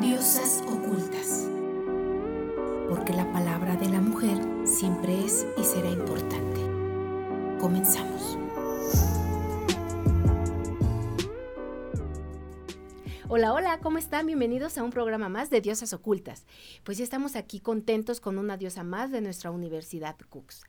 Diosas ocultas. Porque la palabra de la mujer siempre es y será importante. Comenzamos. Hola, hola, ¿cómo están? Bienvenidos a un programa más de Diosas Ocultas. Pues ya estamos aquí contentos con una diosa más de nuestra Universidad Cooks.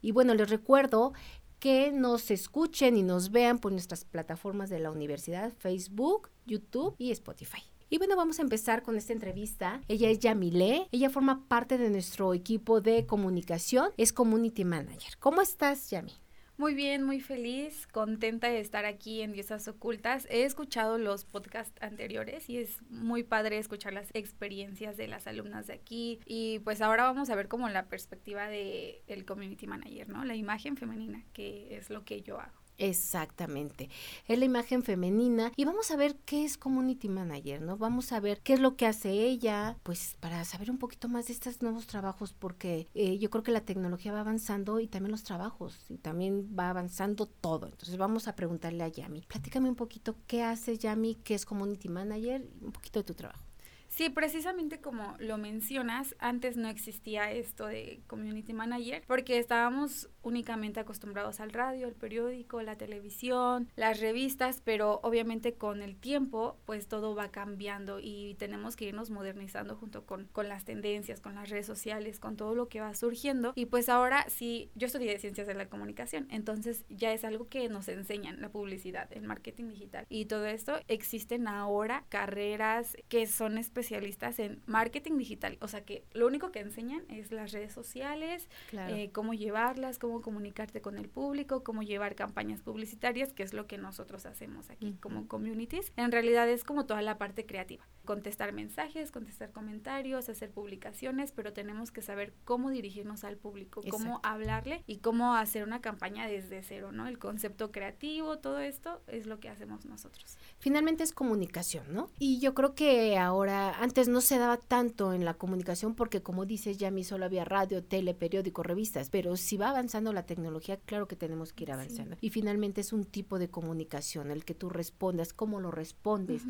Y bueno, les recuerdo que nos escuchen y nos vean por nuestras plataformas de la universidad, Facebook, YouTube y Spotify. Y bueno, vamos a empezar con esta entrevista. Ella es Yamile. Ella forma parte de nuestro equipo de comunicación. Es Community Manager. ¿Cómo estás, Yami? Muy bien, muy feliz, contenta de estar aquí en Diosas Ocultas. He escuchado los podcasts anteriores y es muy padre escuchar las experiencias de las alumnas de aquí. Y pues ahora vamos a ver como la perspectiva de el community manager, ¿no? La imagen femenina, que es lo que yo hago. Exactamente. Es la imagen femenina y vamos a ver qué es Community Manager, ¿no? Vamos a ver qué es lo que hace ella, pues para saber un poquito más de estos nuevos trabajos, porque eh, yo creo que la tecnología va avanzando y también los trabajos, y también va avanzando todo. Entonces vamos a preguntarle a Yami, platícame un poquito qué hace Yami, qué es Community Manager, un poquito de tu trabajo. Sí, precisamente como lo mencionas, antes no existía esto de community manager porque estábamos únicamente acostumbrados al radio, el periódico, la televisión, las revistas, pero obviamente con el tiempo pues todo va cambiando y tenemos que irnos modernizando junto con, con las tendencias, con las redes sociales, con todo lo que va surgiendo. Y pues ahora sí, yo estudié ciencias de la comunicación, entonces ya es algo que nos enseñan, la publicidad, el marketing digital y todo esto, existen ahora carreras que son especiales especialistas en marketing digital, o sea que lo único que enseñan es las redes sociales, eh, cómo llevarlas, cómo comunicarte con el público, cómo llevar campañas publicitarias, que es lo que nosotros hacemos aquí como communities. En realidad es como toda la parte creativa, contestar mensajes, contestar comentarios, hacer publicaciones, pero tenemos que saber cómo dirigirnos al público, cómo hablarle y cómo hacer una campaña desde cero, ¿no? El concepto creativo, todo esto es lo que hacemos nosotros. Finalmente es comunicación, ¿no? Y yo creo que ahora antes no se daba tanto en la comunicación porque como dices, ya mi solo había radio, tele, periódico, revistas, pero si va avanzando la tecnología, claro que tenemos que ir avanzando. Y finalmente es un tipo de comunicación, el que tú respondas, cómo lo respondes,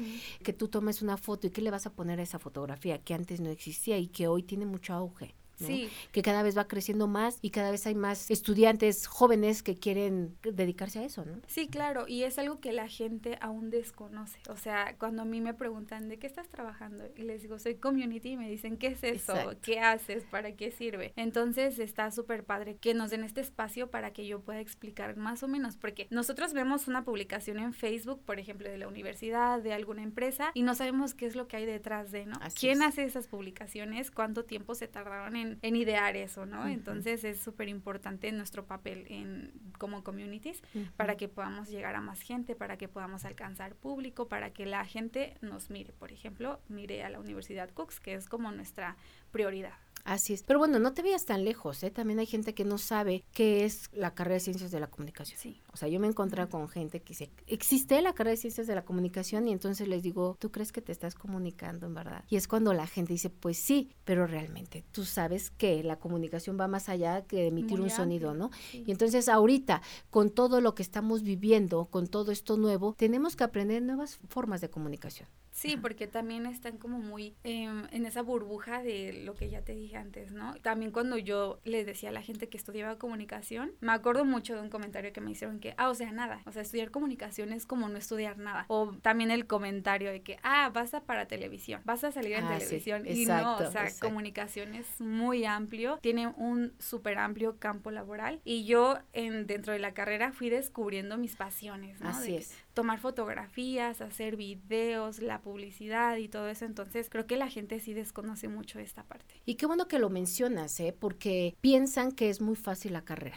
que tú tomes una foto y qué le vas a poner a esa fotografía que antes no existía y que hoy tiene mucho auge. Sí. Que cada vez va creciendo más y cada vez hay más estudiantes jóvenes que quieren dedicarse a eso, ¿no? Sí, claro, y es algo que la gente aún desconoce. O sea, cuando a mí me preguntan, ¿de qué estás trabajando? Y les digo, soy community, y me dicen, ¿qué es eso? ¿Qué haces? ¿Para qué sirve? Entonces está súper padre que nos den este espacio para que yo pueda explicar más o menos, porque nosotros vemos una publicación en Facebook, por ejemplo, de la universidad, de alguna empresa, y no sabemos qué es lo que hay detrás de, ¿no? ¿Quién hace esas publicaciones? ¿Cuánto tiempo se tardaron en en, idear eso, ¿no? Entonces es súper importante nuestro papel en, como communities para que podamos llegar a más gente, para que podamos alcanzar público, para que la gente nos mire. Por ejemplo, mire a la Universidad Cooks, que es como nuestra prioridad. Así es. Pero bueno, no te veas tan lejos, ¿eh? También hay gente que no sabe qué es la carrera de ciencias de la comunicación. Sí. O sea, yo me he encontrado con gente que dice, existe la carrera de ciencias de la comunicación y entonces les digo, ¿tú crees que te estás comunicando en verdad? Y es cuando la gente dice, pues sí, pero realmente tú sabes que la comunicación va más allá que emitir un sonido, ¿no? Y entonces ahorita, con todo lo que estamos viviendo, con todo esto nuevo, tenemos que aprender nuevas formas de comunicación. Sí, porque también están como muy em, en esa burbuja de lo que ya te dije antes, ¿no? También cuando yo les decía a la gente que estudiaba comunicación, me acuerdo mucho de un comentario que me hicieron que, ah, o sea, nada, o sea, estudiar comunicación es como no estudiar nada. O también el comentario de que, ah, vas a para televisión, vas a salir en ah, televisión. y no, o sea, comunicación es muy amplio, tiene un súper amplio campo laboral. Y yo en, dentro de la carrera fui descubriendo mis pasiones, ¿no? Así es tomar fotografías, hacer videos, la publicidad y todo eso. Entonces creo que la gente sí desconoce mucho esta parte. Y qué bueno que lo mencionas, ¿eh? porque piensan que es muy fácil la carrera.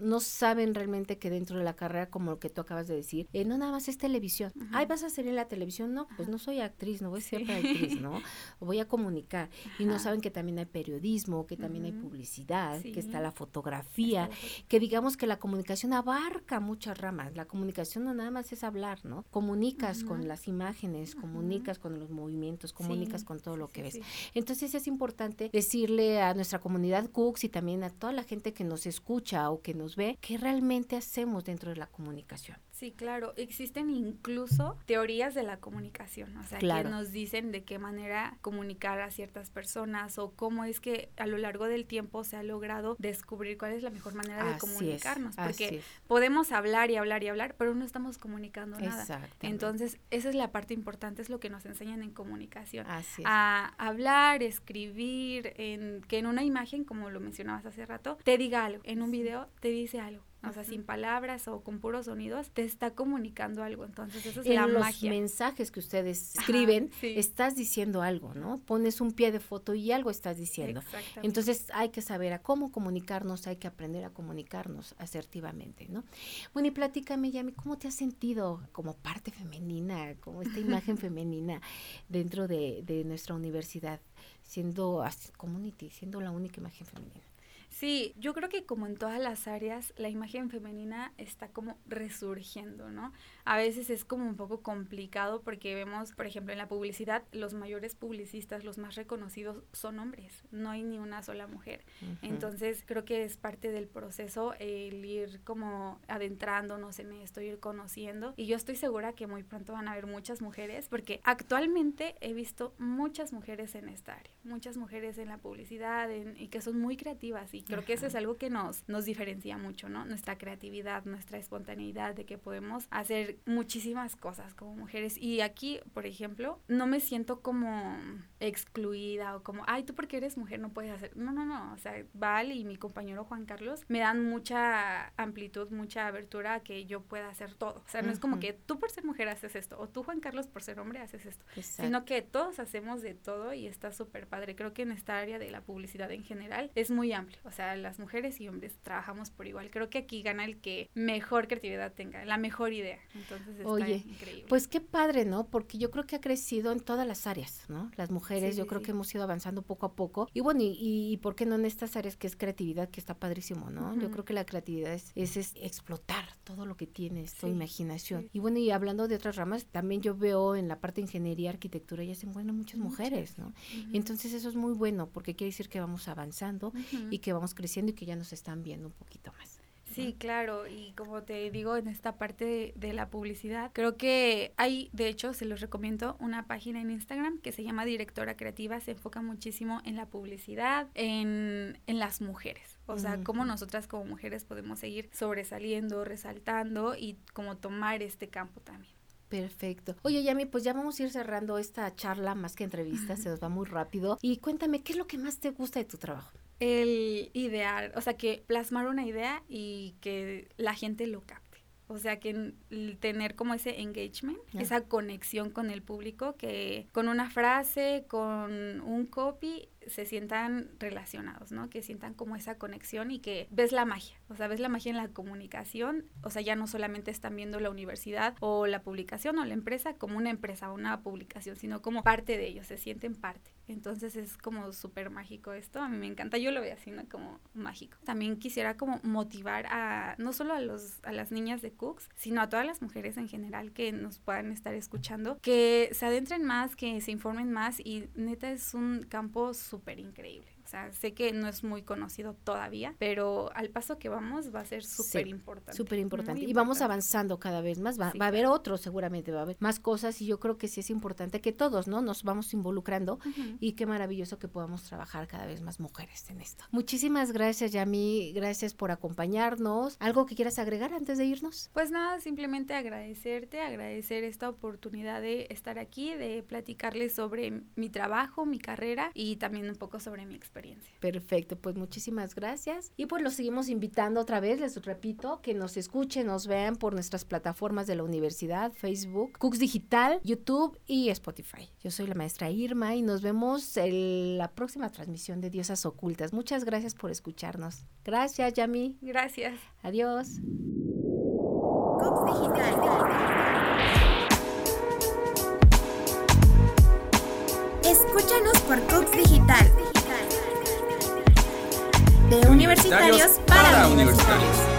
¿no? saben realmente que dentro de la carrera, como lo que tú acabas de decir, eh, no nada más es televisión. Ay, vas a salir en la televisión. No, pues no soy actriz, no voy a ser actriz, ¿no? Voy a comunicar. Y no saben que también hay periodismo, que también hay publicidad, que está la fotografía, que digamos que la comunicación abarca muchas ramas. La comunicación no nada más es hablar, ¿no? Comunicas con las imágenes, comunicas con los movimientos, comunicas con todo lo que ves. Entonces es importante decirle a nuestra comunidad Cooks y también a toda la gente que nos escucha o que nos ve, qué realmente hacemos dentro de la comunicación. Sí, claro. Existen incluso teorías de la comunicación, o sea, que nos dicen de qué manera comunicar a ciertas personas o cómo es que a lo largo del tiempo se ha logrado descubrir cuál es la mejor manera de comunicarnos. porque podemos hablar y hablar y hablar, pero no estamos comunicando nada. Entonces, esa es la parte importante, es lo que nos enseñan en comunicación. A hablar, escribir, en, que en una imagen, como lo mencionabas hace rato, te diga algo, en un video te dice algo o sea, sin palabras o con puros sonidos, te está comunicando algo. Entonces, eso es en la los mensajes que ustedes escriben, estás diciendo algo, ¿no? Pones un pie de foto y algo estás diciendo. Entonces, hay que saber a cómo comunicarnos, hay que aprender a comunicarnos asertivamente, ¿no? Bueno, y platícame, Yami, ¿cómo te has sentido como parte femenina, como esta imagen femenina dentro de, de nuestra universidad, siendo community, siendo la única imagen femenina? Sí, yo creo que como en todas las áreas, la imagen femenina está como resurgiendo, ¿no? A veces es como un poco complicado porque vemos, por ejemplo, en la publicidad, los mayores publicistas, los más reconocidos son hombres, no hay ni una sola mujer. Entonces, creo que es parte del proceso el ir como adentrándonos en esto, ir conociendo. Y yo estoy segura que muy pronto van a haber muchas mujeres porque actualmente he visto muchas mujeres en esta área, muchas mujeres en la publicidad y que son muy creativas y creo que eso es algo que nos, nos diferencia mucho, ¿no? Nuestra creatividad, nuestra espontaneidad, de que podemos hacer muchísimas cosas como mujeres. Y aquí, por ejemplo, no me siento como excluida o como, ay, tú porque eres mujer no puedes hacer. No, no, no. O sea, Val y mi compañero Juan Carlos me dan mucha amplitud, mucha abertura a que yo pueda hacer todo. O sea, no es como que tú por ser mujer haces esto o tú Juan Carlos por ser hombre haces esto, sino que todos hacemos de todo y está súper padre. Creo que en esta área de la publicidad en general es muy amplio. O sea, las mujeres y hombres trabajamos por igual. Creo que aquí gana el que mejor creatividad tenga, la mejor idea. Entonces está Oye, increíble. Pues qué padre, ¿no? Porque yo creo que ha crecido en todas las áreas, ¿no? Las mujeres, yo creo que hemos ido avanzando poco a poco. Y bueno, y, y, ¿por qué no en estas áreas que es creatividad, que está padrísimo, ¿no? Yo creo que la creatividad es, es, explotar todo lo que tienes, tu imaginación. Y bueno, y hablando de otras ramas, también yo veo en la parte de ingeniería, arquitectura, ya se encuentran muchas, mujeres, ¿no? Entonces eso es muy bueno, porque quiere decir que vamos avanzando y que vamos creciendo y que ya nos están viendo un poquito más. Sí, claro, y como te digo, en esta parte de, la publicidad, creo que hay, de hecho, se los recomiendo una página en Instagram que se llama Directora Creativa, se enfoca muchísimo en la publicidad, en, en las mujeres, o sea, cómo nosotras como mujeres podemos seguir sobresaliendo, resaltando y como tomar este campo también. Perfecto. Oye, Yami, pues ya vamos a ir cerrando esta charla más que entrevista, se nos va muy rápido. Y cuéntame, ¿qué es lo que más te gusta de tu trabajo? El idear, o sea, que plasmar una idea y que la gente lo capte. O sea, que tener como ese engagement, esa conexión con el público, que con una frase, con un copy, se sientan relacionados, ¿no? Que sientan como esa conexión y que ves la magia, o sea, ves la magia en la comunicación, o sea, ya no solamente están viendo la universidad o la publicación o la empresa como una empresa o una publicación, sino como parte de ellos, se sienten parte. Entonces es como súper mágico esto, a mí me encanta, yo lo veo así, ¿no? Como mágico. También quisiera como motivar a, no solo a, los, a las niñas de Cooks, sino a todas las mujeres en general que nos puedan estar escuchando, que se adentren más, que se informen más y neta es un campo increíble. O sea, sé que no es muy conocido todavía, pero al paso que vamos va a ser súper importante. Súper importante. Y vamos avanzando cada vez más. Va, va a haber otros, seguramente va a haber más cosas y yo creo que sí es importante que todos, ¿no? Nos vamos involucrando y qué maravilloso que podamos trabajar cada vez más mujeres en esto. Muchísimas gracias, Yami. Gracias por acompañarnos. ¿Algo que quieras agregar antes de irnos? Pues nada, simplemente agradecerte, agradecer esta oportunidad de estar aquí, de platicarles sobre mi trabajo, mi carrera y también un poco sobre mi experiencia. Perfecto, pues muchísimas gracias. Y pues los seguimos invitando otra vez, les repito, que nos escuchen, nos vean por nuestras plataformas de la universidad, Facebook, Cooks Digital, YouTube y Spotify. Yo soy la maestra Irma y nos vemos en la próxima transmisión de Diosas Ocultas. Muchas gracias por escucharnos. Gracias, Yami. Gracias. Adiós. Cooks Digital. Escúchanos por Cooks Digital universitarios para universitarios.